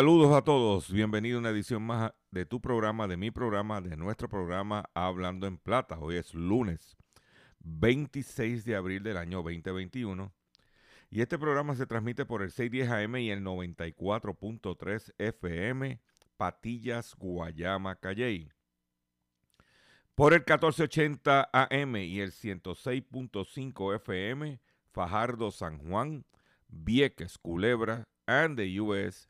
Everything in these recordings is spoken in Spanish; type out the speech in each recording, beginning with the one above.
Saludos a todos, bienvenido a una edición más de tu programa, de mi programa, de nuestro programa Hablando en Plata. Hoy es lunes 26 de abril del año 2021 y este programa se transmite por el 610 AM y el 94.3 FM Patillas, Guayama, Calley. Por el 1480 AM y el 106.5 FM Fajardo, San Juan, Vieques, Culebra, and the US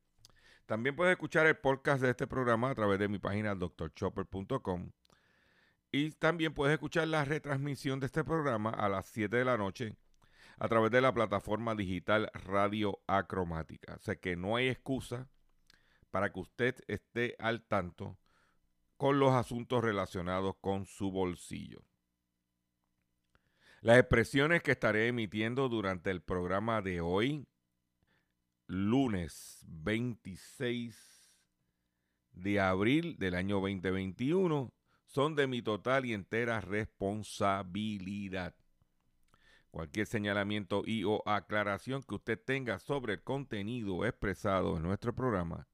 También puedes escuchar el podcast de este programa a través de mi página drchopper.com. Y también puedes escuchar la retransmisión de este programa a las 7 de la noche a través de la plataforma digital Radio Acromática. O sea que no hay excusa para que usted esté al tanto con los asuntos relacionados con su bolsillo. Las expresiones que estaré emitiendo durante el programa de hoy, lunes 26 de abril del año 2021, son de mi total y entera responsabilidad. Cualquier señalamiento y o aclaración que usted tenga sobre el contenido expresado en nuestro programa,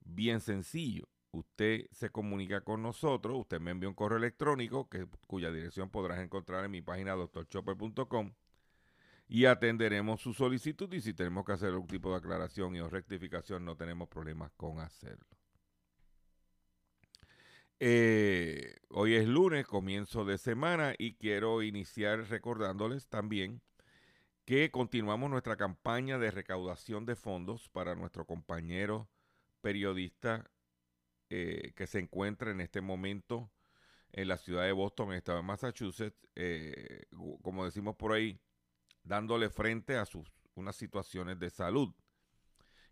bien sencillo. Usted se comunica con nosotros, usted me envía un correo electrónico cuya dirección podrás encontrar en mi página drchopper.com y atenderemos su solicitud y si tenemos que hacer algún tipo de aclaración y o rectificación no tenemos problemas con hacerlo. Eh, hoy es lunes, comienzo de semana y quiero iniciar recordándoles también que continuamos nuestra campaña de recaudación de fondos para nuestro compañero periodista eh, que se encuentra en este momento en la ciudad de Boston, en el estado de Massachusetts, eh, como decimos por ahí, dándole frente a sus unas situaciones de salud.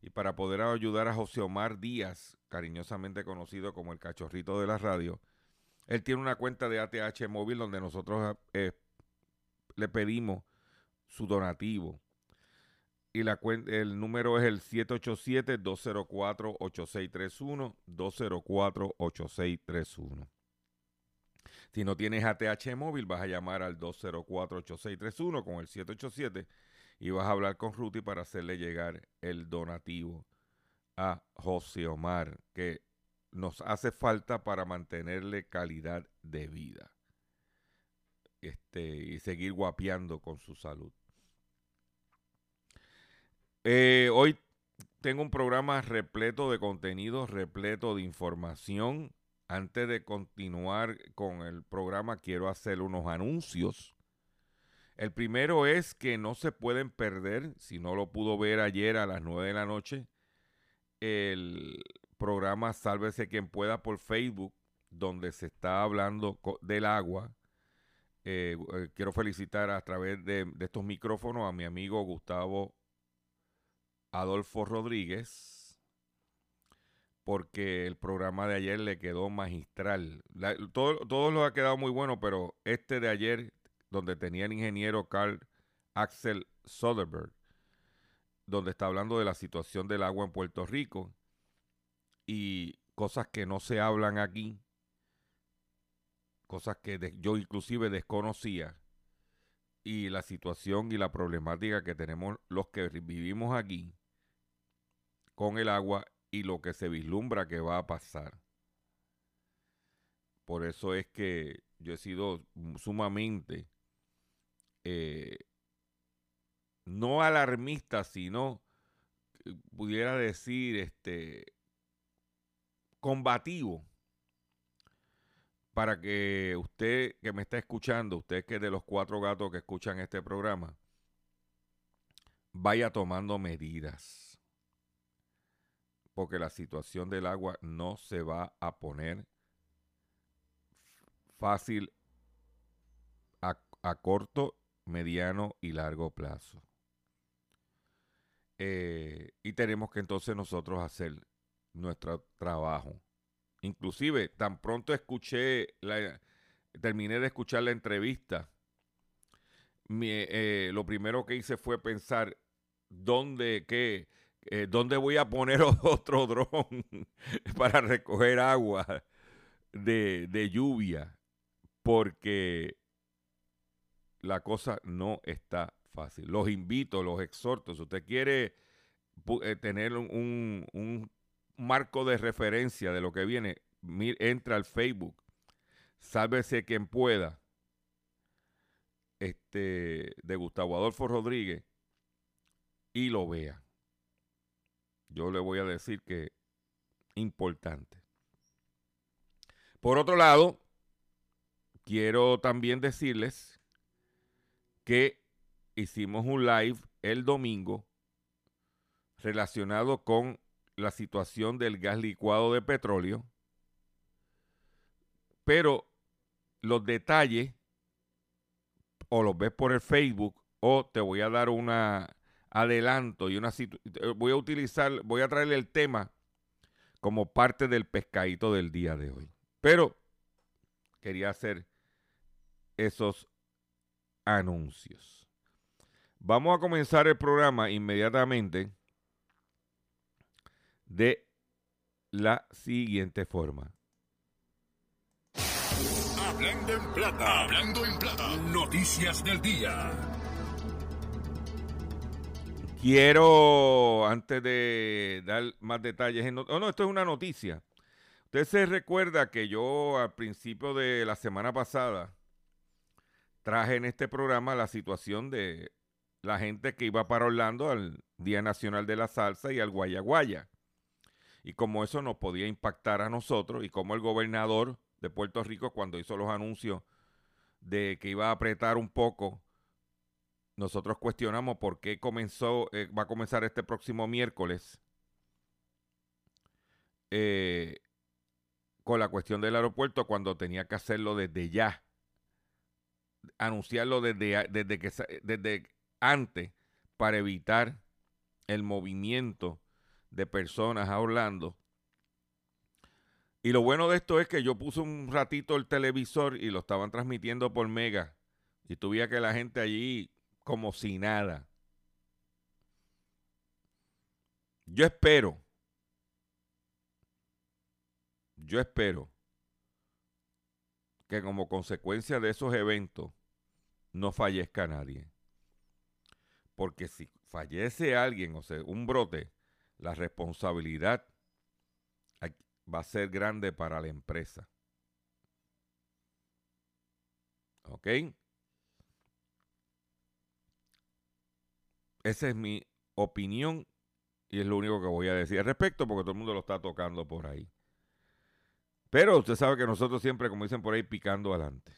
Y para poder ayudar a José Omar Díaz, cariñosamente conocido como el cachorrito de la radio, él tiene una cuenta de ATH móvil donde nosotros eh, le pedimos su donativo. Y la el número es el 787-204-8631, 204-8631. Si no tienes ATH móvil, vas a llamar al 204-8631 con el 787 y vas a hablar con Ruti para hacerle llegar el donativo a José Omar, que nos hace falta para mantenerle calidad de vida este, y seguir guapeando con su salud. Eh, hoy tengo un programa repleto de contenido, repleto de información. Antes de continuar con el programa, quiero hacer unos anuncios. El primero es que no se pueden perder, si no lo pudo ver ayer a las 9 de la noche, el programa Sálvese quien pueda por Facebook, donde se está hablando del agua. Eh, eh, quiero felicitar a través de, de estos micrófonos a mi amigo Gustavo Adolfo Rodríguez, porque el programa de ayer le quedó magistral. Todo, lo ha quedado muy bueno, pero este de ayer, donde tenía el ingeniero Carl Axel Soderberg, donde está hablando de la situación del agua en Puerto Rico y cosas que no se hablan aquí, cosas que yo inclusive desconocía, y la situación y la problemática que tenemos los que vivimos aquí con el agua y lo que se vislumbra que va a pasar. Por eso es que yo he sido sumamente eh, no alarmista, sino eh, pudiera decir este combativo para que usted que me está escuchando, usted que es de los cuatro gatos que escuchan este programa, vaya tomando medidas. Porque la situación del agua no se va a poner fácil a, corto, mediano y largo plazo. Eh, y tenemos que entonces nosotros hacer nuestro trabajo. Inclusive, tan pronto escuché, la, terminé de escuchar la entrevista, eh, lo primero que hice fue pensar dónde, qué, eh, dónde voy a poner otro dron para recoger agua de, de lluvia, porque la cosa no está fácil. Los invito, los exhorto, si usted quiere eh, tener un, un- marco de referencia de lo que viene, entra al Facebook, sálvese quien pueda, este, de Gustavo Adolfo Rodríguez, y lo vea. Yo le voy a decir que importante. Por otro lado, quiero también decirles que hicimos un live el domingo relacionado con la situación del gas licuado de petróleo, pero los detalles o los ves por el Facebook o te voy a dar una adelanto y una eh, voy a utilizar, voy a traerle el tema como parte del pescadito del día de hoy. Pero quería hacer esos anuncios. Vamos a comenzar el programa inmediatamente de la siguiente forma. Hablando en plata. Hablando en plata. Noticias del día. Quiero, antes de dar más detalles, no, oh, no, esto es una noticia. Usted se recuerda que yo al principio de la semana pasada traje en este programa la situación de la gente que iba para Orlando al Día Nacional de la Salsa y al Guayaguaya. Y como eso nos podía impactar a nosotros y como el gobernador de Puerto Rico cuando hizo los anuncios de que iba a apretar un poco nosotros cuestionamos por qué comenzó, eh, va a comenzar este próximo miércoles eh, con la cuestión del aeropuerto cuando tenía que hacerlo desde ya, anunciarlo desde, desde, que, antes para evitar el movimiento de personas a Orlando. Y lo bueno de esto es que yo puse un ratito el televisor y lo estaban transmitiendo por Mega. Y tuve que la gente allí como si nada. Yo espero, yo espero que como consecuencia de esos eventos no fallezca nadie. Porque si fallece alguien, o sea, un brote, la responsabilidad va a ser grande para la empresa. ¿Ok? Esa es mi opinión y es lo único que voy a decir al respecto porque todo el mundo lo está tocando por ahí. Pero usted sabe que nosotros siempre, como dicen por ahí, picando adelante.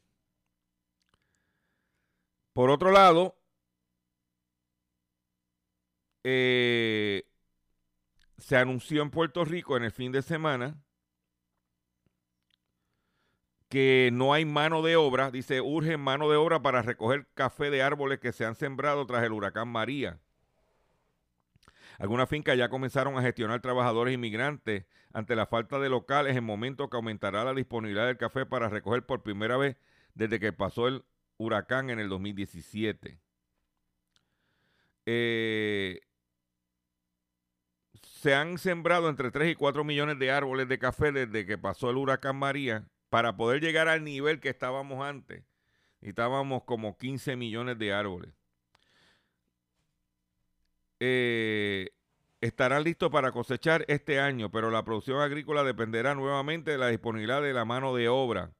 Por otro lado, eh, se anunció en Puerto Rico en el fin de semana que no hay mano de obra, dice, urge mano de obra para recoger café de árboles que se han sembrado tras el huracán María. Algunas fincas ya comenzaron a gestionar trabajadores inmigrantes ante la falta de locales en momento que aumentará la disponibilidad del café para recoger por primera vez desde que pasó el huracán en el 2017. Eh, se han sembrado entre 3 y 4 millones de árboles de café desde que pasó el huracán María para poder llegar al nivel que estábamos antes. Y estábamos como 15 millones de árboles. Eh, estarán listos para cosechar este año, pero la producción agrícola dependerá nuevamente de la disponibilidad de la mano de obra.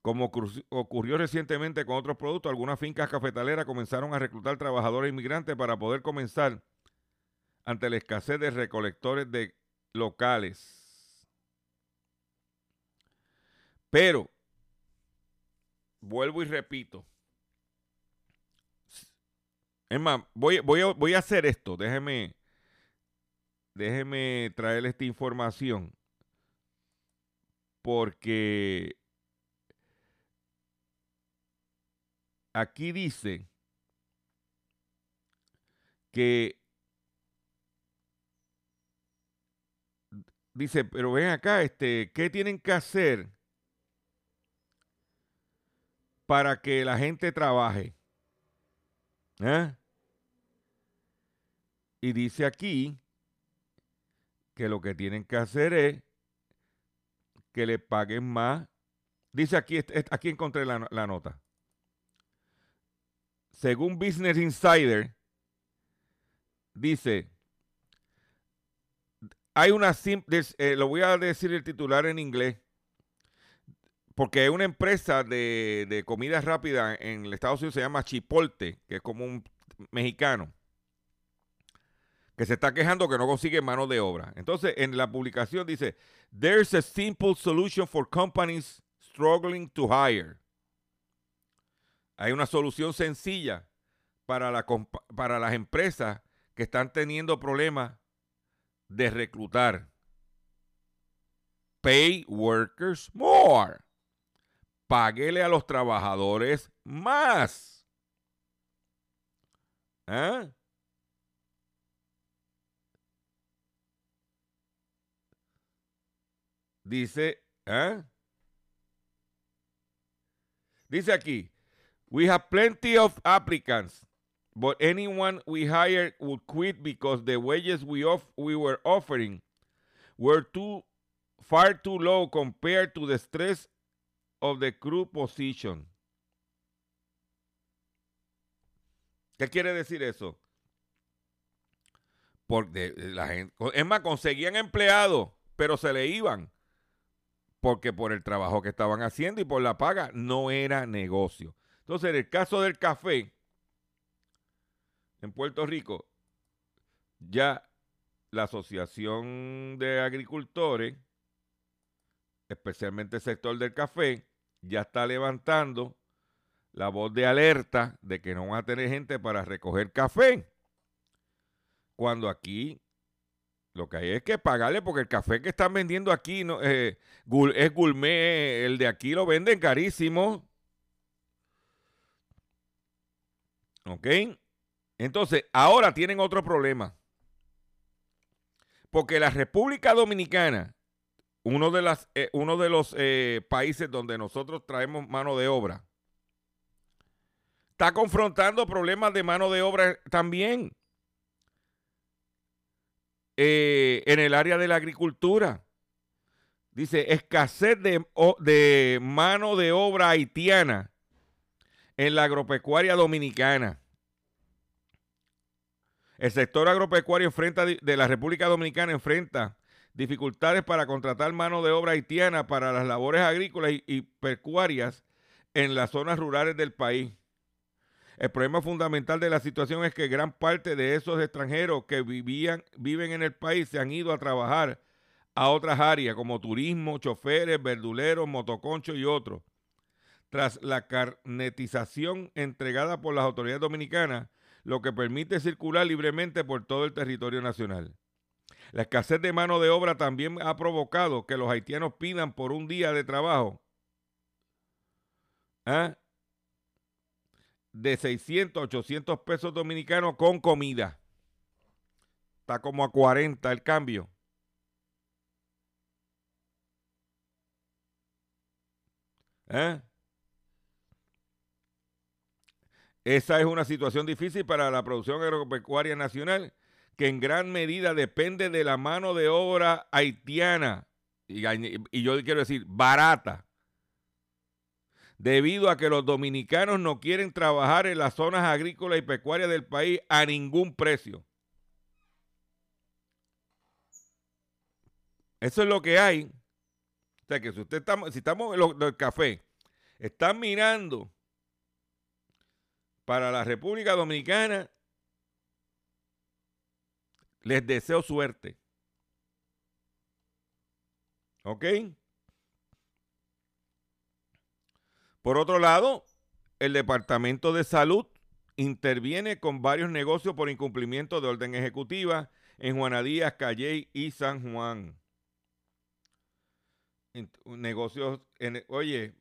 Como ocurrió recientemente con otros productos, algunas fincas cafetaleras comenzaron a reclutar trabajadores inmigrantes para poder comenzar ante la escasez de recolectores de locales. Pero, vuelvo y repito, es más, voy, voy, a, voy a hacer esto. Déjeme, déjeme traerle esta información. Porque aquí dice que dice, pero ven acá, este, ¿qué tienen que hacer para que la gente trabaje? ¿Eh? Y dice aquí que lo que tienen que hacer es que le paguen más. Dice aquí, aquí encontré la, la nota. Según Business Insider, dice, hay una, eh, lo voy a decir el titular en inglés, porque una empresa de, de comida rápida en Estados Unidos, se llama Chipolte, que es como un mexicano que se está quejando que no consigue mano de obra. Entonces, en la publicación dice, there's a simple solution for companies struggling to hire. Hay una solución sencilla para, la, para las empresas que están teniendo problemas de reclutar. Pay workers more. Páguele a los trabajadores más. ¿Eh? Dice, ¿eh? Dice aquí, we have plenty of applicants, but anyone we hire would quit because the wages we we were offering were too far too low compared to the stress of the crew position. ¿Qué quiere decir eso? Porque la gente, es más, conseguían empleados, pero se le iban porque por el trabajo que estaban haciendo y por la paga no era negocio. Entonces, en el caso del café, en Puerto Rico, ya la Asociación de Agricultores, especialmente el sector del café, ya está levantando la voz de alerta de que no van a tener gente para recoger café. Cuando aquí lo que hay es que pagarle porque el café que están vendiendo aquí no, eh, es gourmet, el de aquí lo venden carísimo. ¿Ok? Entonces, ahora tienen otro problema. Porque la República Dominicana, uno de, las, eh, uno de los eh, países donde nosotros traemos mano de obra, está confrontando problemas de mano de obra también. Eh, en el área de la agricultura. Dice, escasez de, de mano de obra haitiana en la agropecuaria dominicana. El sector agropecuario enfrenta, de la República Dominicana enfrenta dificultades para contratar mano de obra haitiana para las labores agrícolas y pecuarias en las zonas rurales del país. El problema fundamental de la situación es que gran parte de esos extranjeros que vivían, viven en el país se han ido a trabajar a otras áreas como turismo, choferes, verduleros, motoconchos y otros. Tras la carnetización entregada por las autoridades dominicanas, lo que permite circular libremente por todo el territorio nacional. La escasez de mano de obra también ha provocado que los haitianos pidan por un día de trabajo ¿ah? de 600 800 pesos dominicanos con comida. está como a 40 el cambio. ¿Eh? Esa es una situación difícil para la producción agropecuaria nacional, que en gran medida depende de la mano de obra haitiana, y, yo quiero decir, barata, debido a que los dominicanos no quieren trabajar en las zonas agrícolas y pecuarias del país a ningún precio. Eso es lo que hay. O sea que si usted está, si estamos en lo del café, están mirando para la República Dominicana, les deseo suerte. ¿Ok? Por otro lado, el Departamento de Salud interviene con varios negocios por incumplimiento de orden ejecutiva en Juanadías, Calley y San Juan. Negocios, en, oye,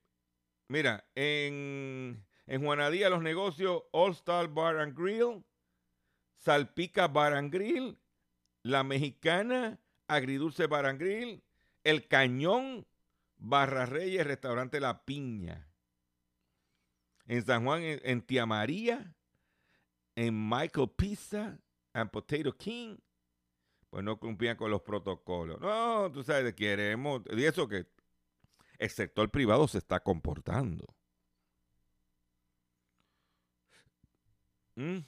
mira, en, en Juanadía los negocios All Star Bar and Grill, Salpica Bar and Grill, La Mexicana, Agridulce Bar and Grill, El Cañón, Barra Reyes, Restaurante La Piña. En San Juan, en, en Tía María, en Michael Pizza, and Potato King, pues no cumplían con los protocolos. No, tú sabes, queremos, y eso que el sector privado se está comportando. ¿Mm?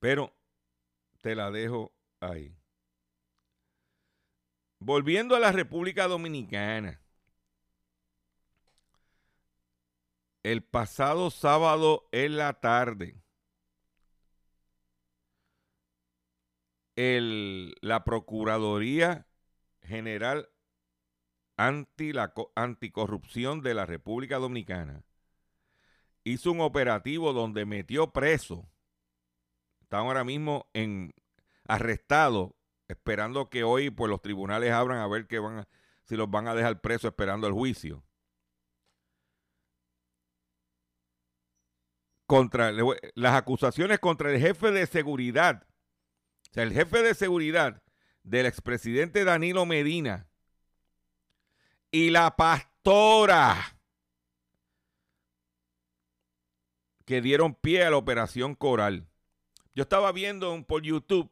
Pero te la dejo ahí. Volviendo a la República Dominicana. El pasado sábado en la tarde, el, la Procuraduría General Anti la, Anticorrupción de la República Dominicana hizo un operativo donde metió preso. Están ahora mismo en arrestados, esperando que hoy pues, los tribunales abran a ver que van a, si los van a dejar presos esperando el juicio. Contra las acusaciones contra el jefe de seguridad, o sea, el jefe de seguridad del expresidente Danilo Medina y la pastora que dieron pie a la operación Coral. Yo estaba viendo por YouTube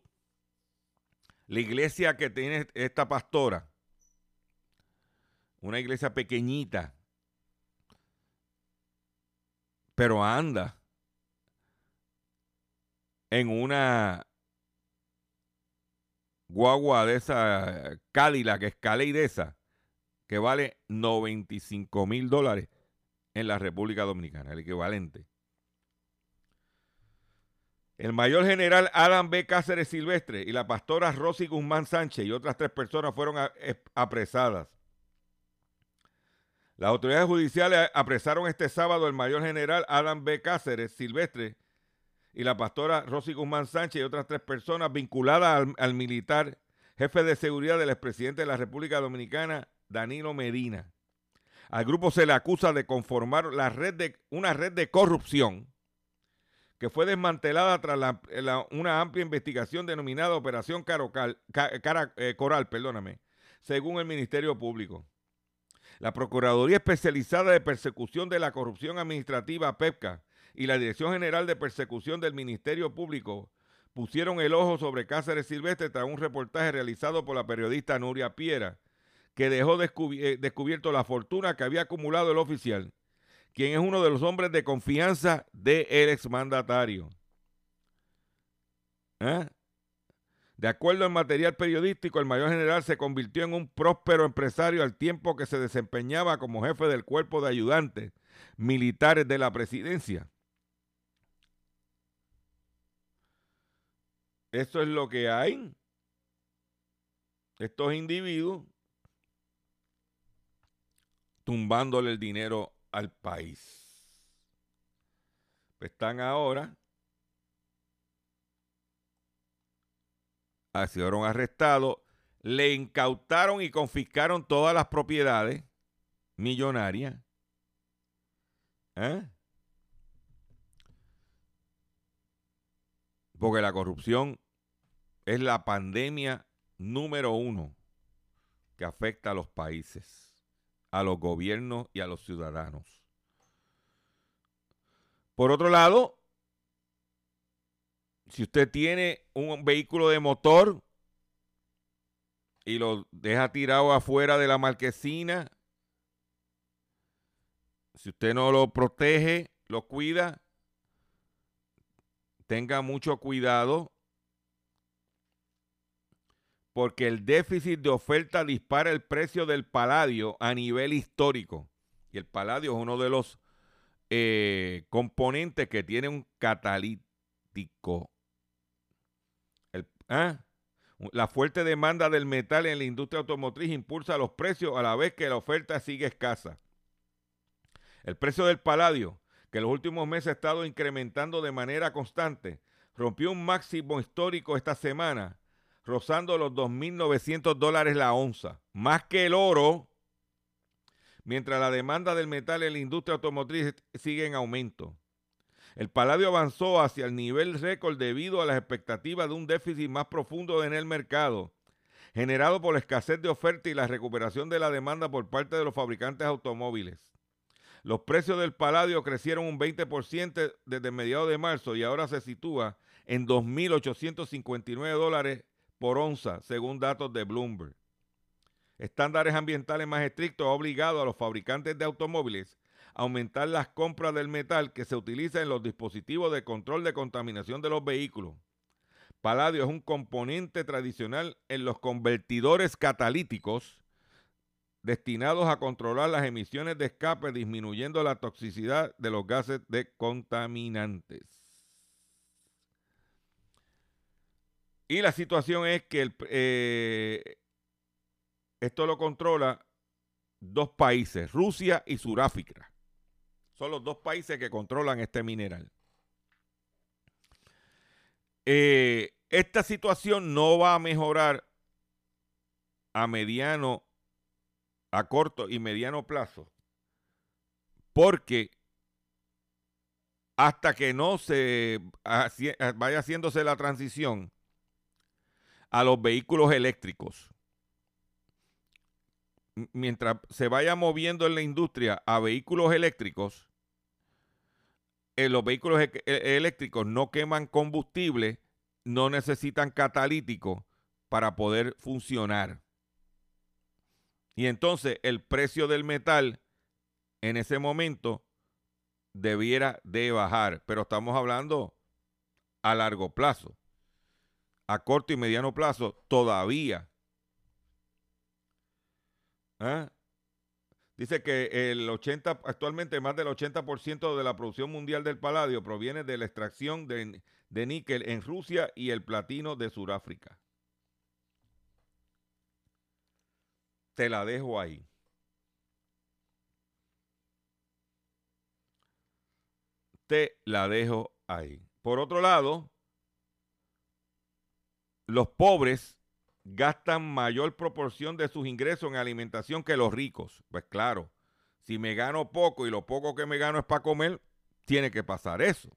la iglesia que tiene esta pastora. Una iglesia pequeñita. Pero anda en una guagua de esa Cadillac, escala y de esa que vale 95 mil dólares en la República Dominicana, el equivalente. El mayor general Adam B. Cáceres Silvestre y la pastora Rosy Guzmán Sánchez y otras tres personas fueron apresadas. Las autoridades judiciales apresaron este sábado al mayor general Adam B. Cáceres Silvestre y la pastora Rosy Guzmán Sánchez y otras tres personas vinculadas al, al militar jefe de seguridad del expresidente de la República Dominicana, Danilo Medina. Al grupo se le acusa de conformar la red de, una red de corrupción que fue desmantelada tras una amplia investigación denominada Operación eh, Coral, perdóname, según el Ministerio Público. La Procuraduría Especializada de Persecución de la Corrupción Administrativa, PEPCA, y la Dirección General de Persecución del Ministerio Público pusieron el ojo sobre Cáceres Silvestre tras un reportaje realizado por la periodista Nuria Piera, que dejó eh, descubierto la fortuna que había acumulado el oficial, quien es uno de los hombres de confianza del exmandatario. ¿Eh? De acuerdo al material periodístico, el mayor general se convirtió en un próspero empresario al tiempo que se desempeñaba como jefe del cuerpo de ayudantes militares de la presidencia. Eso es lo que hay. Estos individuos tumbándole el dinero al país. Pues están ahora, fueron arrestados, le incautaron y confiscaron todas las propiedades millonarias. ¿Eh? Porque la corrupción es la pandemia número uno que afecta a los países, a los gobiernos y a los ciudadanos. Por otro lado, si usted tiene un vehículo de motor y lo deja tirado afuera de la marquesina, si usted no lo protege, lo cuida, tenga mucho cuidado porque el déficit de oferta dispara el precio del paladio a nivel histórico. Y el paladio es uno de los eh, componentes que tiene un catalítico. ¿ah? La fuerte demanda del metal en la industria automotriz impulsa los precios a la vez que la oferta sigue escasa. El precio del paladio, que en los últimos meses ha estado incrementando de manera constante, rompió un máximo histórico esta semana rozando los 2.900 dólares la onza, más que el oro, mientras la demanda del metal en la industria automotriz sigue en aumento. El paladio avanzó hacia el nivel récord debido a las expectativas de un déficit más profundo en el mercado, generado por la escasez de oferta y la recuperación de la demanda por parte de los fabricantes automóviles. Los precios del paladio crecieron un 20% desde mediados de marzo y ahora se sitúa en 2.859 dólares por onza, según datos de Bloomberg. Estándares ambientales más estrictos han obligado a los fabricantes de automóviles a aumentar las compras del metal que se utiliza en los dispositivos de control de contaminación de los vehículos. Paladio es un componente tradicional en los convertidores catalíticos destinados a controlar las emisiones de escape disminuyendo la toxicidad de los gases de contaminantes. Y la situación es que eh, esto lo controla dos países, Rusia y Sudáfrica. Son los dos países que controlan este mineral. Eh, esta situación no va a mejorar a mediano, a corto y mediano plazo, porque hasta que no se vaya haciéndose la transición a los vehículos eléctricos. Mientras se vaya moviendo en la industria a vehículos eléctricos, eh, los vehículos e, e, eléctricos no queman combustible, no necesitan catalítico para poder funcionar. Y entonces el precio del metal en ese momento debiera de bajar, pero estamos hablando a largo plazo a corto y mediano plazo todavía. ¿Ah? Dice que el 80, actualmente más del 80% de la producción mundial del paladio proviene de la extracción de, de níquel en Rusia y el platino de Sudáfrica. Te la dejo ahí. Te la dejo ahí. Por otro lado, los pobres gastan mayor proporción de sus ingresos en alimentación que los ricos. Pues claro, si me gano poco y lo poco que me gano es para comer, tiene que pasar eso.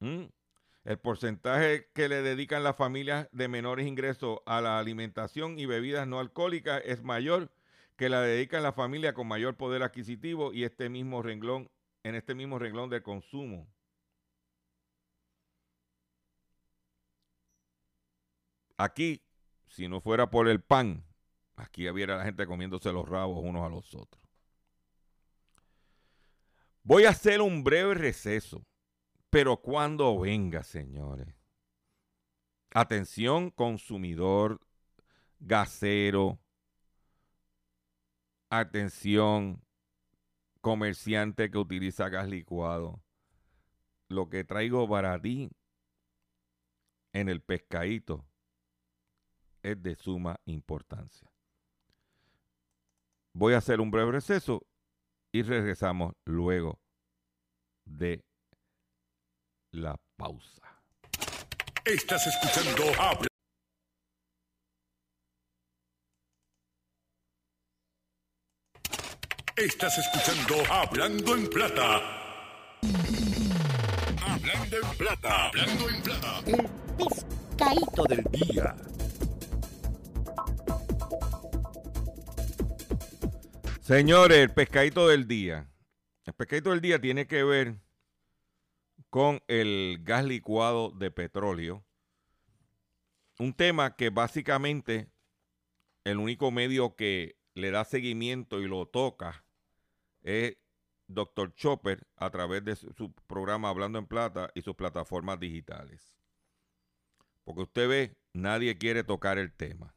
¿Mm? El porcentaje que le dedican las familias de menores ingresos a la alimentación y bebidas no alcohólicas es mayor que la dedican las familias con mayor poder adquisitivo y este mismo renglón, en este mismo renglón de consumo. Aquí, si no fuera por el pan, aquí hubiera la gente comiéndose los rabos unos a los otros. Voy a hacer un breve receso, pero cuando venga, señores. Atención, consumidor, gasero. Atención, comerciante que utiliza gas licuado. Lo que traigo para ti en el pescadito es de suma importancia. Voy a hacer un breve receso y regresamos luego de la pausa. Estás escuchando Habla. Estás escuchando Hablando en Plata. Hablando en Plata. Hablando en Plata. pescadito del día. Señores, el pescadito del día. El pescadito del día tiene que ver con el gas licuado de petróleo. Un tema que básicamente el único medio que le da seguimiento y lo toca es Dr. Chopper a través de su, programa Hablando en Plata y sus plataformas digitales. Porque usted ve, nadie quiere tocar el tema.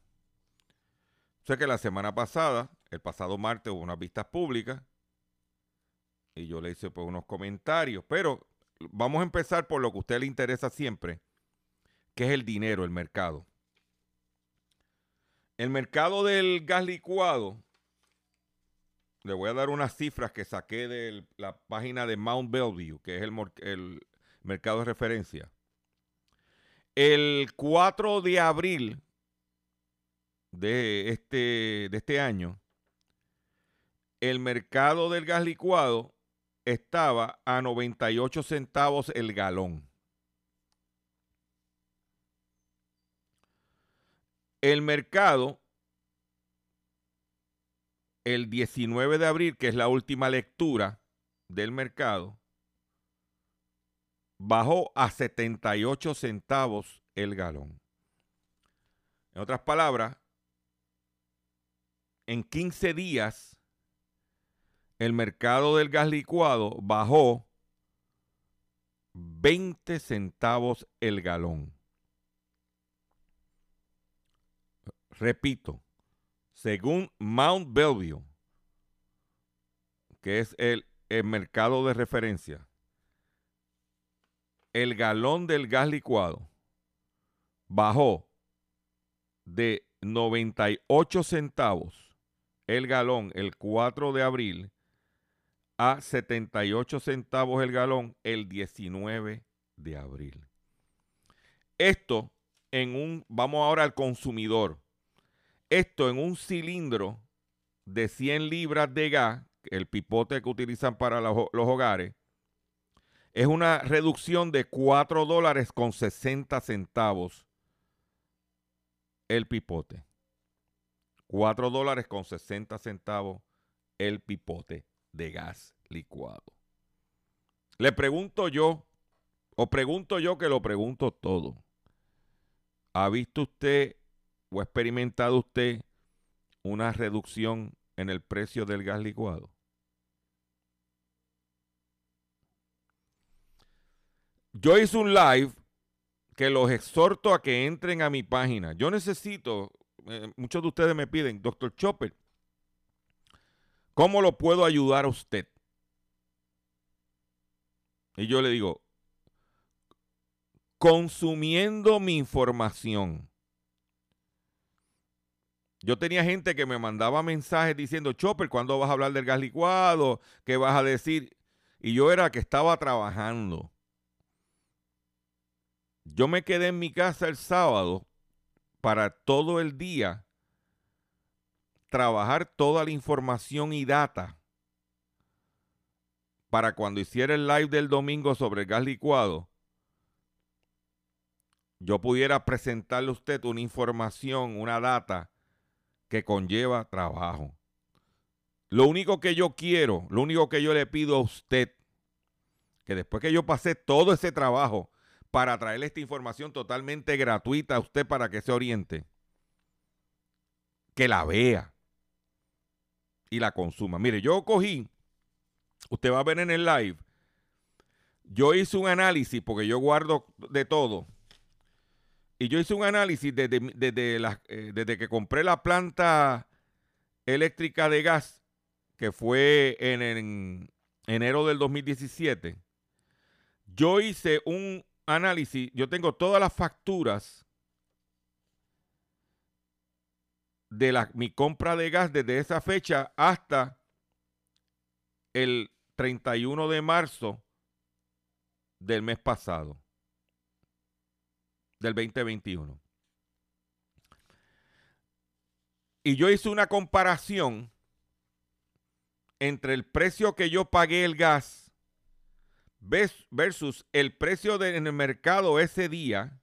Sé que la semana pasada, el pasado martes, hubo unas vistas públicas y yo le hice pues, unos comentarios, pero vamos a empezar por lo que a usted le interesa siempre, que es el dinero, el mercado. El mercado del gas licuado, le voy a dar unas cifras que saqué de la página de Mount Bellevue, que es el, mercado de referencia. El 4 de abril de este, de este año, el mercado del gas licuado estaba a 98 centavos el galón. El mercado, el 19 de abril, que es la última lectura del mercado, bajó a 78 centavos el galón. En otras palabras, en 15 días, el mercado del gas licuado bajó 20 centavos el galón. Repito, según Mount Bellevue, que es el, el mercado de referencia, el galón del gas licuado bajó de 98 centavos el galón el 4 de abril a 78 centavos el galón el 19 de abril. Esto en un, vamos ahora al consumidor, esto en un cilindro de 100 libras de gas, el pipote que utilizan para los, los hogares, es una reducción de 4 dólares con 60 centavos el pipote. 4 dólares con 60 centavos el pipote de gas licuado. Le pregunto yo, o pregunto yo que lo pregunto todo. ¿Ha visto usted o ha experimentado usted una reducción en el precio del gas licuado? Yo hice un live que los exhorto a que entren a mi página. Yo necesito, eh, muchos de ustedes me piden, doctor Chopper, ¿cómo lo puedo ayudar a usted? Y yo le digo, consumiendo mi información. Yo tenía gente que me mandaba mensajes diciendo, Chopper, ¿cuándo vas a hablar del gas licuado? ¿Qué vas a decir? Y yo era que estaba trabajando. Yo me quedé en mi casa el sábado para todo el día trabajar toda la información y data para cuando hiciera el live del domingo sobre el gas licuado, yo pudiera presentarle a usted una información, una data que conlleva trabajo. Lo único que yo quiero, lo único que yo le pido a usted, que después que yo pasé todo ese trabajo para traerle esta información totalmente gratuita a usted para que se oriente, que la vea y la consuma. Mire, yo cogí Usted va a ver en el live. Yo hice un análisis, porque yo guardo de todo. Y yo hice un análisis desde, eh, desde, que compré la planta eléctrica de gas, que fue en, en enero del 2017. Yo hice un análisis, yo tengo todas las facturas de la, mi compra de gas desde esa fecha hasta el 31 de marzo del mes pasado, del 2021. Y yo hice una comparación entre el precio que yo pagué el gas versus el precio en el mercado ese día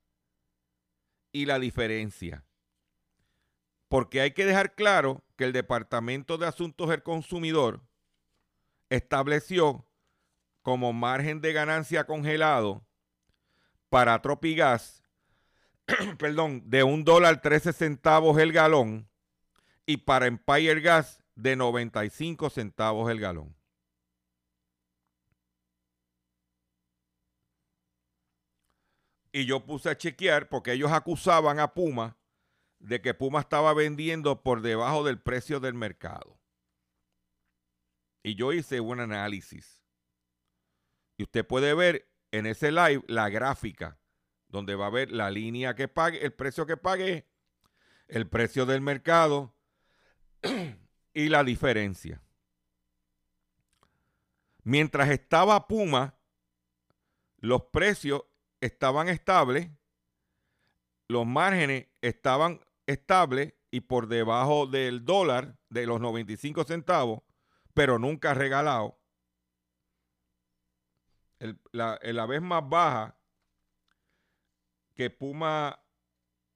y la diferencia. Porque hay que dejar claro que el Departamento de Asuntos del Consumidor estableció como margen de ganancia congelado para Tropigas, perdón, de un dólar 13 centavos el galón y para Empire Gas de 95 centavos el galón. Y yo puse a chequear porque ellos acusaban a Puma de que Puma estaba vendiendo por debajo del precio del mercado. Y yo hice un análisis. Y usted puede ver en ese live la gráfica donde va a ver la línea que pague, el precio que pague, el precio del mercado y la diferencia. Mientras estaba Puma, los precios estaban estables, los márgenes estaban estables y por debajo del dólar de los 95 centavos, pero nunca regalado. la, la vez más baja que Puma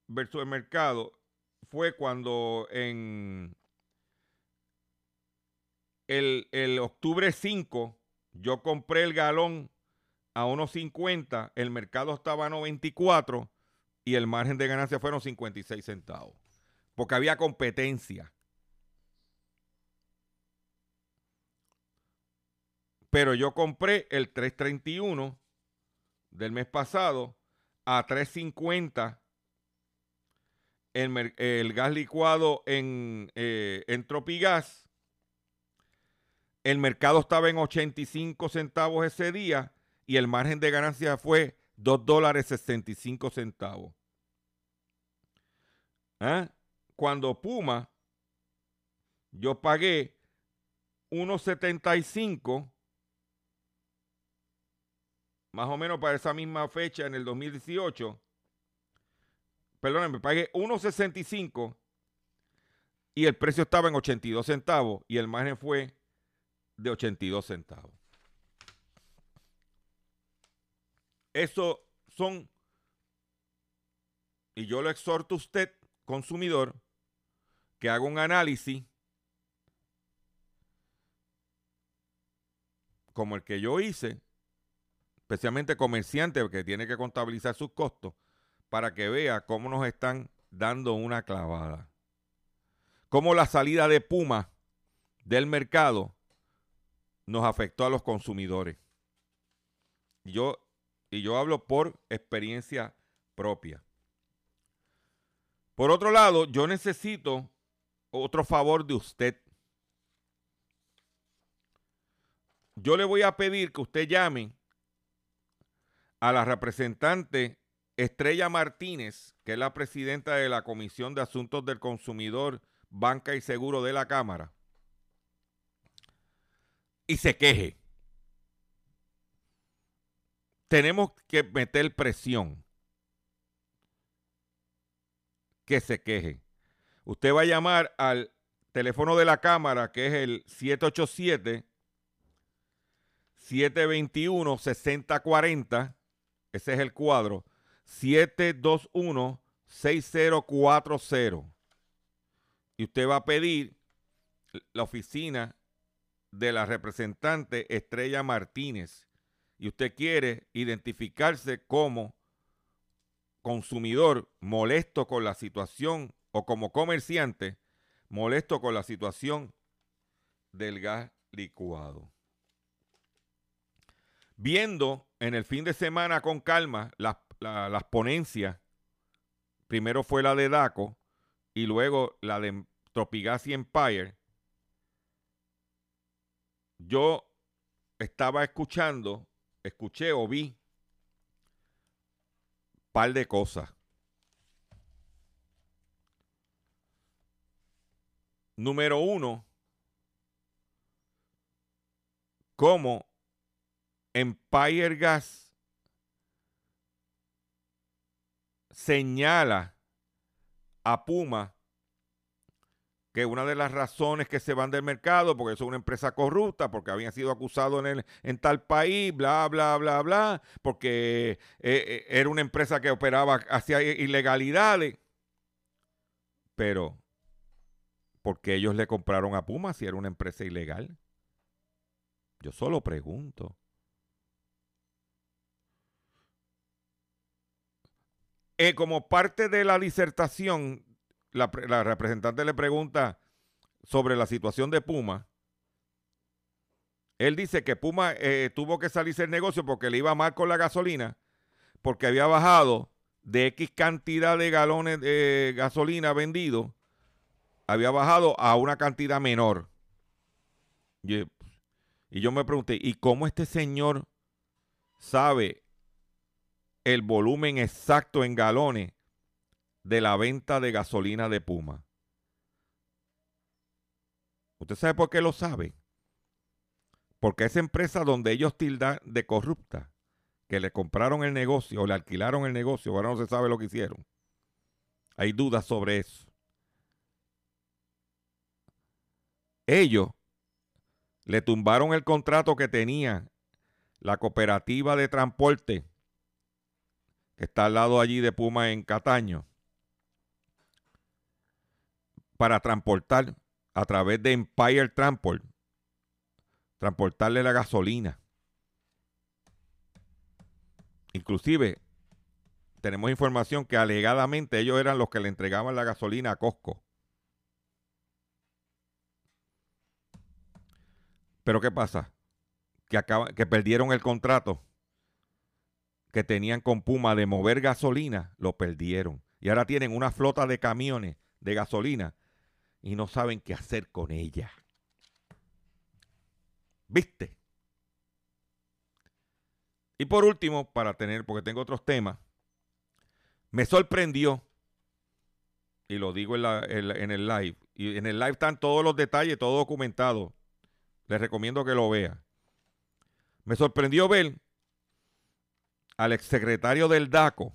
versus el mercado fue cuando en el, el octubre 5 yo compré el galón a 1.50, el mercado estaba a 94 y el margen de ganancia fueron 56 centavos. Porque había competencia. Pero yo compré el 331 del mes pasado a 350 el, el gas licuado en, eh, en Tropigas. El mercado estaba en 85 centavos ese día y el margen de ganancia fue 2 dólares 65 centavos. ¿Ah? Cuando Puma, yo pagué 1.75, más o menos para esa misma fecha en el 2018. Perdónenme, pagué 1.65 y el precio estaba en 82 centavos y el margen fue de 82 centavos. Eso son, y yo lo exhorto a usted, consumidor, que haga un análisis como el que yo hice, especialmente comerciante que tiene que contabilizar sus costos, para que vea cómo nos están dando una clavada. Cómo la salida de Puma del mercado nos afectó a los consumidores. Yo y yo hablo por experiencia propia. Por otro lado, yo necesito otro favor de usted. Yo le voy a pedir que usted llame a la representante Estrella Martínez, que es la presidenta de la Comisión de Asuntos del Consumidor, Banca y Seguro de la Cámara, y se queje tenemos que meter presión. Que se queje. Usted va a llamar al teléfono de la Cámara, que es el 787 721 6040. Ese es el cuadro. 721 6040. Y usted va a pedir la oficina de la representante Estrella Martínez y usted quiere identificarse como consumidor molesto con la situación o como comerciante molesto con la situación del gas licuado. Viendo en el fin de semana con calma las, las ponencias, primero fue la de DACO y luego la de Tropigas y Empire, yo estaba escuchando escuché o vi par de cosas. Número uno, cómo Empire Gas señala a Puma que una de las razones que se van del mercado, porque son una empresa corrupta, porque habían sido acusados en, el- en tal país, bla, bla, bla, bla, porque eh, eh, era una empresa que operaba hacia ilegalidades. Pero, ¿por qué ellos le compraron a Puma si era una empresa ilegal? Yo solo pregunto. Eh, como parte de la disertación, la, la representante le pregunta sobre la situación de Puma. Él dice que Puma eh, tuvo que salirse del negocio porque le iba mal con la gasolina, porque había bajado de X cantidad de galones de gasolina vendidos, había bajado a una cantidad menor. Y yo me pregunté, ¿y cómo este señor sabe el volumen exacto en galones de la venta de gasolina de Puma? ¿Usted sabe por qué lo sabe? Porque esa empresa donde ellos tildan de corrupta, que le compraron el negocio o le alquilaron el negocio, ahora no se sabe lo que hicieron. Hay dudas sobre eso. Ellos le tumbaron el contrato que tenía la cooperativa de transporte que está al lado allí de Puma en Cataño para transportar a través de Empire Transport, transportarle la gasolina. Inclusive, tenemos información que alegadamente ellos eran los que le entregaban la gasolina a Costco. Pero ¿qué pasa? Que, que perdieron el contrato que tenían con Puma de mover gasolina, lo perdieron. Y ahora tienen una flota de camiones de gasolina y no saben qué hacer con ella. ¿Viste? Y por último, para tener, porque tengo otros temas, me sorprendió, y lo digo en, en el live, y en el live están todos los detalles, todo documentado. Les recomiendo que lo vea. Me sorprendió ver al exsecretario del DACO,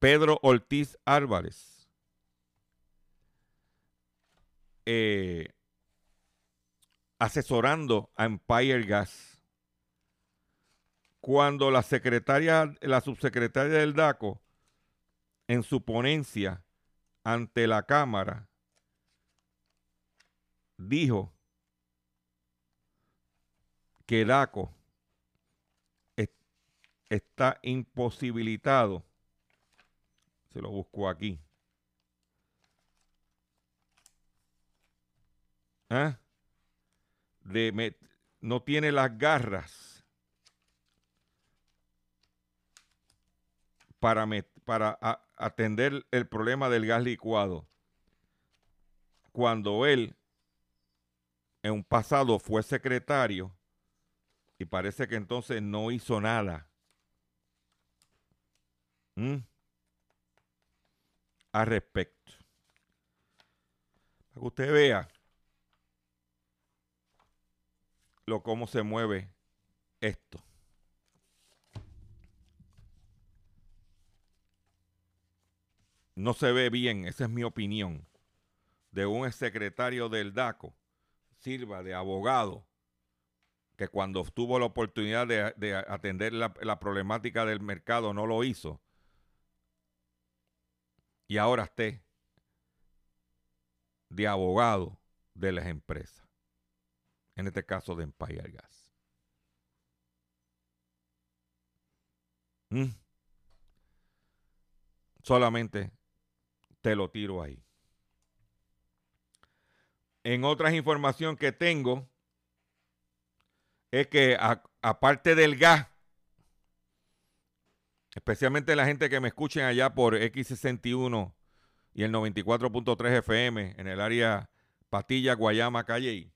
Pedro Ortiz Álvarez, eh, asesorando a Empire Gas. Cuando la secretaria, la subsecretaria del DACO, en su ponencia ante la Cámara, dijo que DACO es- está imposibilitado. Se lo busco aquí. ¿Ah? De no tiene las garras para, para atender el problema del gas licuado. Cuando él en un pasado fue secretario y parece que entonces no hizo nada. ¿Mm? Al respecto. Para que usted vea lo cómo se mueve esto. No se ve bien, esa es mi opinión, de un exsecretario del DACO, sirva de abogado, que cuando tuvo la oportunidad de, de atender la problemática del mercado no lo hizo. Y ahora esté de abogado de las empresas. En este caso de Empire Gas. Mm. Solamente te lo tiro ahí. En otras información que tengo, es que aparte del gas, especialmente la gente que me escuchen allá por X61 y el 94.3 FM en el área Patilla, Guayama, Calle.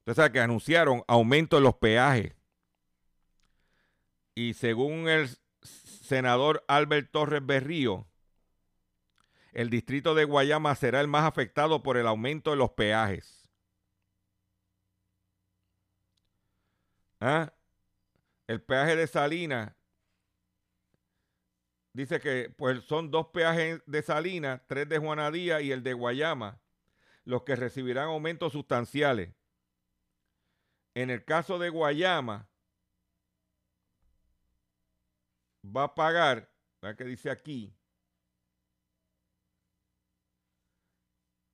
Usted sabe que anunciaron aumento en los peajes. Y según el senador Albert Torres Berrío, el distrito de Guayama será el más afectado por el aumento de los peajes. ¿Ah? El peaje de Salinas dice que pues son dos peajes de Salinas, tres de Juanadía y el de Guayama, los que recibirán aumentos sustanciales. En el caso de Guayama, va a pagar, ¿verdad que dice aquí?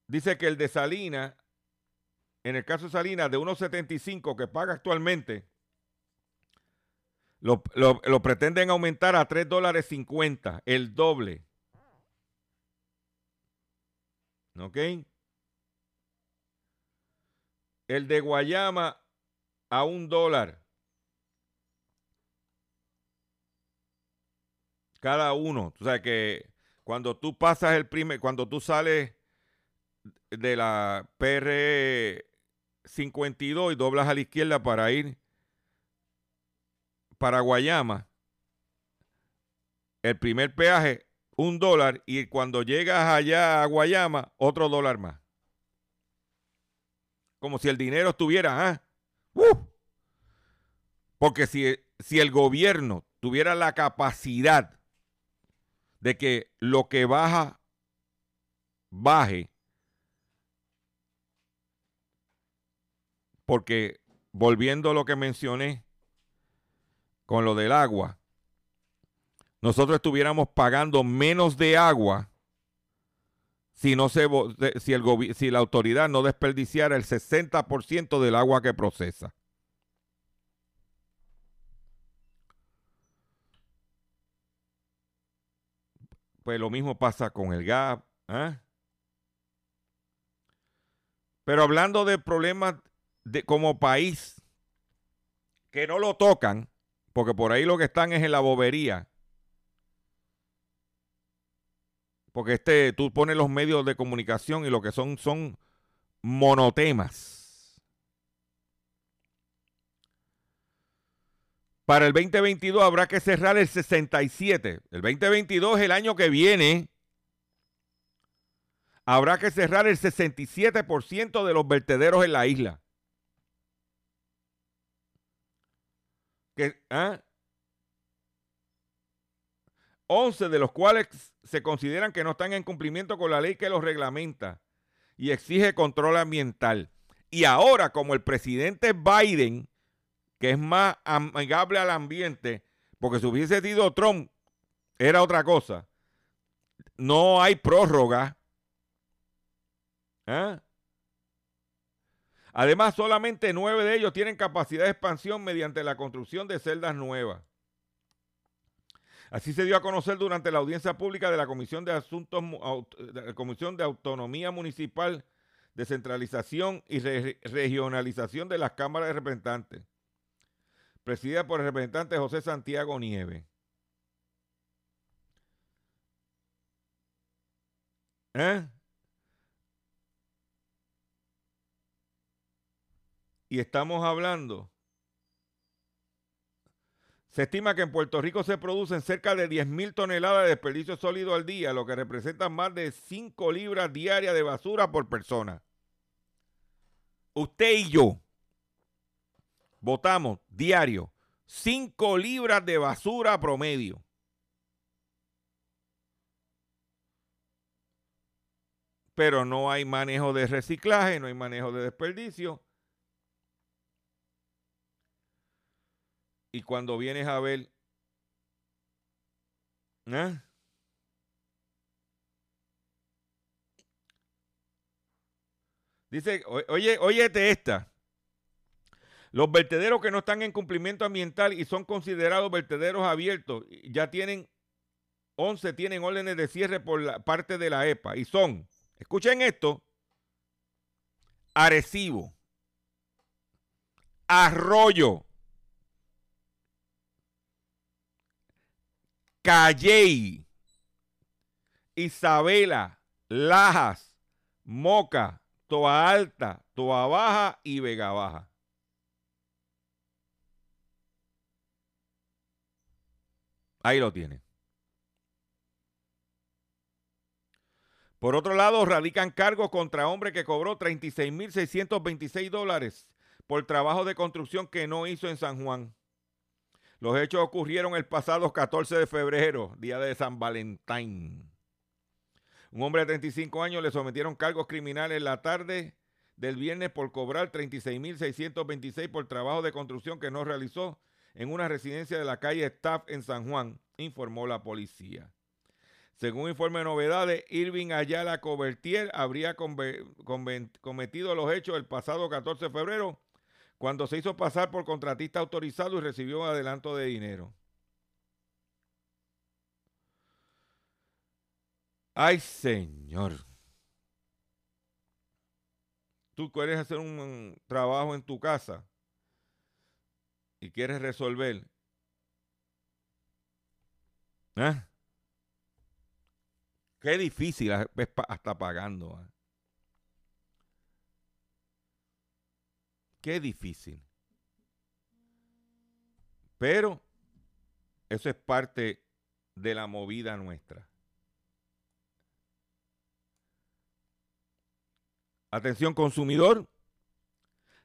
Dice que el de Salinas, en el caso de Salinas, de 1.75 que paga actualmente, lo, lo- pretenden aumentar a 3 dólares 50, el doble. ¿Ok? El de Guayama a un dólar. Cada uno. O sea que cuando tú pasas el primer, cuando tú sales de la PR 52 y doblas a la izquierda para ir para Guayama, el primer peaje, un dólar, y cuando llegas allá a Guayama, otro dólar más. Como si el dinero estuviera, ¿ah? ¡Uh! Porque si, si el gobierno tuviera la capacidad de que lo que baja, baje, porque volviendo a lo que mencioné con lo del agua, nosotros estuviéramos pagando menos de agua si, no se, si, el si la autoridad no desperdiciara el 60% del agua que procesa. Pues lo mismo pasa con el gas. ¿ah? Pero hablando de problemas de, como país que no lo tocan, porque por ahí lo que están es en la bobería. Porque este, tú pones los medios de comunicación y lo que son son monotemas. Para el 2022 habrá que cerrar el 67. El 2022 es el año que viene. Habrá que cerrar el 67% de los vertederos en la isla. Que, ¿ah? 11 de los cuales se consideran que no están en cumplimiento con la ley que los reglamenta y exige control ambiental. Y ahora, como el presidente Biden, que es más amigable al ambiente, porque si hubiese sido Trump, era otra cosa. No hay prórroga. ¿Ah? Además, solamente nueve de ellos tienen capacidad de expansión mediante la construcción de celdas nuevas. Así se dio a conocer durante la audiencia pública de la Comisión de Asuntos de Comisión de Autonomía Municipal, Descentralización y Re- Regionalización de las Cámaras de Representantes, presidida por el representante José Santiago Nieves. ¿Eh? Y estamos hablando. Se estima que en Puerto Rico se producen cerca de 10 mil toneladas de desperdicio sólido al día, lo que representa más de 5 libras diarias de basura por persona. Usted y yo votamos diario 5 libras de basura promedio. Pero no hay manejo de reciclaje, no hay manejo de desperdicio. Y cuando vienes a ver, ¿eh? dice, oye, óyete esta. Los vertederos que no están en cumplimiento ambiental y son considerados vertederos abiertos, ya tienen, 11 tienen órdenes de cierre por la parte de la EPA y son, escuchen esto, Arecibo, Arroyo, Calley, Isabela, Lajas, Moca, Toa Alta, Toa Baja y Vega Baja. Ahí lo tiene. Por otro lado, radican cargos contra hombre que cobró 36.626 dólares por trabajo de construcción que no hizo en San Juan. Los hechos ocurrieron el pasado 14 de febrero, día de San Valentín. Un hombre de 35 años le sometieron cargos criminales la tarde del viernes por cobrar 36.626 por trabajo de construcción que no realizó en una residencia de la calle Staff en San Juan, informó la policía. Según informe de novedades, Irving Ayala Cobertier habría cometido los hechos el pasado 14 de febrero cuando se hizo pasar por contratista autorizado y recibió adelanto de dinero. Ay, señor. Tú quieres hacer un trabajo en tu casa y quieres resolver. ¿Eh? Qué difícil hasta pagando. ¿eh? Qué difícil. Pero eso es parte de la movida nuestra. Atención consumidor.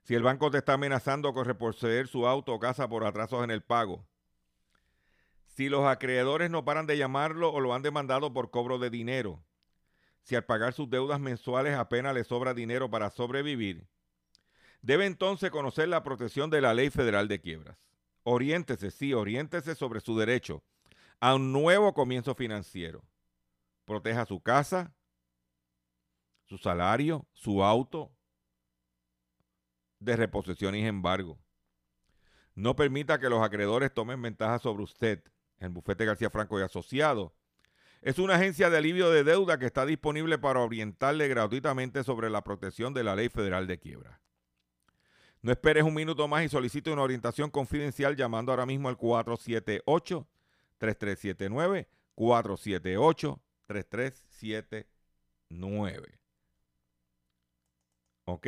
Si el banco te está amenazando con reposeer su auto o casa por atrasos en el pago, si los acreedores no paran de llamarlo o lo han demandado por cobro de dinero, si al pagar sus deudas mensuales apenas le sobra dinero para sobrevivir, debe entonces conocer la protección de la Ley Federal de Quiebras. Oriéntese, sí, oriéntese sobre su derecho a un nuevo comienzo financiero. Proteja su casa, su salario, su auto de reposición y embargo. No permita que los acreedores tomen ventaja sobre usted el bufete García Franco y Asociado. Es una agencia de alivio de deuda que está disponible para orientarle gratuitamente sobre la protección de la ley federal de quiebra. No esperes un minuto más y solicite una orientación confidencial llamando ahora mismo al 478-3379, 478-3379. ¿Ok?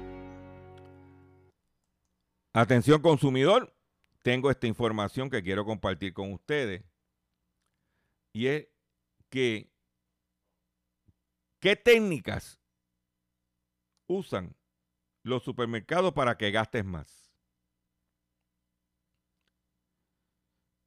Atención consumidor, tengo esta información que quiero compartir con ustedes. Y es que, ¿qué técnicas usan los supermercados para que gastes más?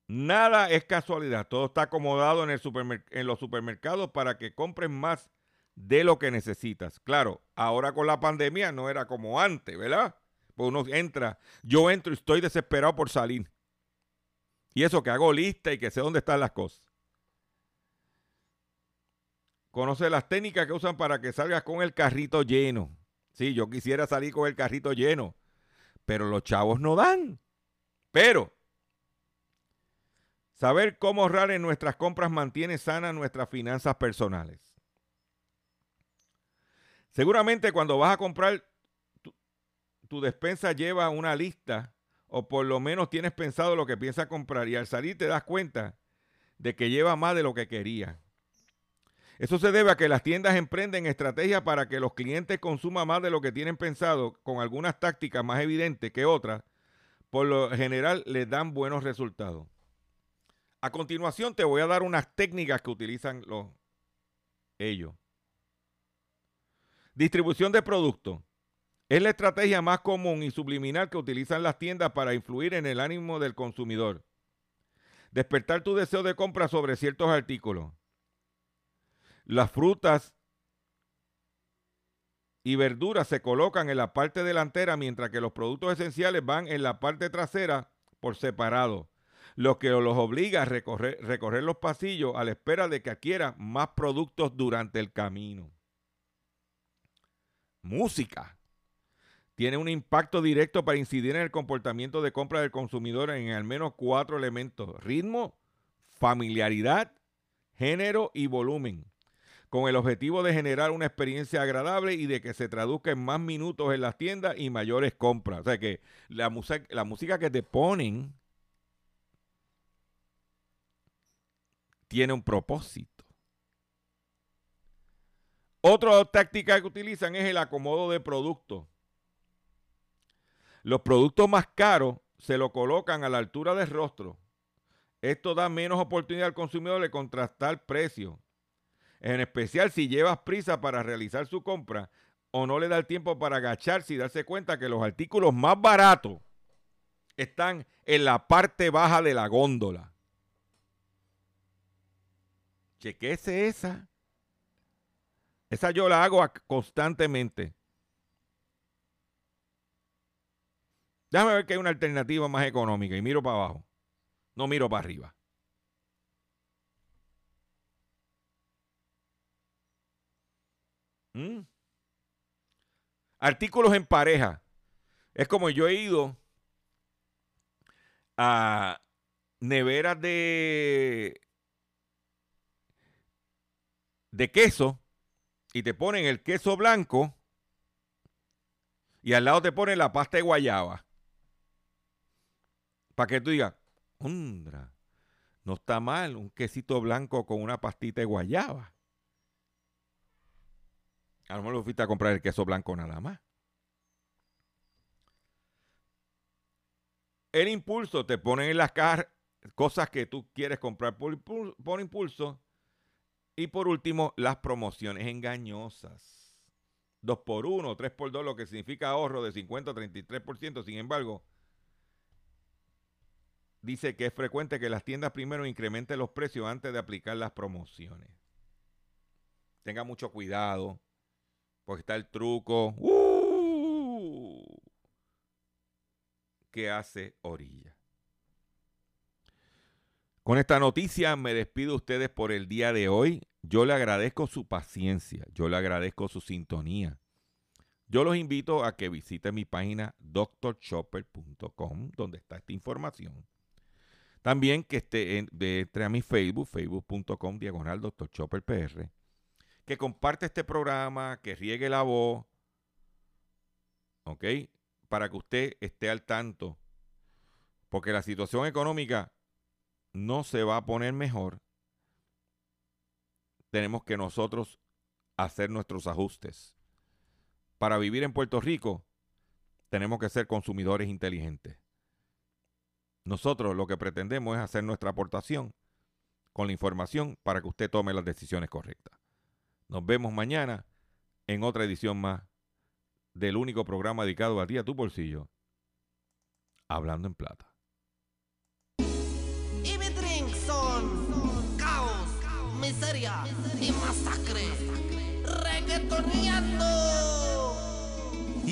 Nada es casualidad, todo está acomodado en, los supermercados para que compres más de lo que necesitas. Claro, ahora con la pandemia no era como antes, ¿verdad? Pues uno entra, yo entro y estoy desesperado por salir. Y eso que hago lista y que sé dónde están las cosas. Conoce las técnicas que usan para que salgas con el carrito lleno. Sí, yo quisiera salir con el carrito lleno, pero los chavos no dan. Pero saber cómo ahorrar en nuestras compras mantiene sanas nuestras finanzas personales. Seguramente cuando vas a comprar tu despensa lleva una lista o por lo menos tienes pensado lo que piensas comprar y al salir te das cuenta de que lleva más de lo que quería. Eso se debe a que las tiendas emprenden estrategias para que los clientes consuman más de lo que tienen pensado, con algunas tácticas más evidentes que otras, por lo general les dan buenos resultados. A continuación te voy a dar unas técnicas que utilizan los, ellos. Distribución de productos. Es la estrategia más común y subliminal que utilizan las tiendas para influir en el ánimo del consumidor. Despertar tu deseo de compra sobre ciertos artículos. Las frutas y verduras se colocan en la parte delantera mientras que los productos esenciales van en la parte trasera por separado, lo que los obliga a recorrer, los pasillos a la espera de que adquieran más productos durante el camino. Música tiene un impacto directo para incidir en el comportamiento de compra del consumidor en al menos cuatro elementos, ritmo, familiaridad, género y volumen, con el objetivo de generar una experiencia agradable y de que se traduzca en más minutos en las tiendas y mayores compras. O sea que la, música que te ponen tiene un propósito. Otra táctica que utilizan es el acomodo de productos los productos más caros se lo colocan a la altura del rostro. Esto da menos oportunidad al consumidor de contrastar precios. En especial si llevas prisa para realizar su compra o no le da el tiempo para agacharse y darse cuenta que los artículos más baratos están en la parte baja de la góndola. Chequese esa. Esa yo la hago constantemente. Déjame ver que hay una alternativa más económica y miro para abajo. No miro para arriba. ¿Mm? Artículos en pareja. Es como yo he ido a neveras de de queso y te ponen el queso blanco y al lado te ponen la pasta de guayaba. Para que tú digas, "Ondra, no está mal un quesito blanco con una pastita de guayaba. A lo mejor fuiste a comprar el queso blanco nada más. El impulso te ponen en las cajas cosas que tú quieres comprar por impulso. Y por último, las promociones engañosas. 2 por 1, 3 por 2, lo que significa ahorro de 50 a 33%. Sin embargo, dice que es frecuente que las tiendas primero incrementen los precios antes de aplicar las promociones. Tenga mucho cuidado, porque está el truco ¡uh! que hace orilla. Con esta noticia me despido de ustedes por el día de hoy. Yo le agradezco su paciencia, yo le agradezco su sintonía. Yo los invito a que visiten mi página drchopper.com, donde está esta información. También que esté entre a mi Facebook, facebook.com, diagonal Dr. Chopper PR. Que comparte este programa, que riegue la voz, ¿ok? Para que usted esté al tanto. Porque la situación económica no se va a poner mejor. Tenemos que nosotros hacer nuestros ajustes. Para vivir en Puerto Rico, tenemos que ser consumidores inteligentes. Nosotros lo que pretendemos es hacer nuestra aportación con la información para que usted tome las decisiones correctas. Nos vemos mañana en otra edición más del único programa dedicado a ti, a tu bolsillo, Hablando en Plata.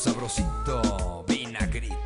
sabrosito.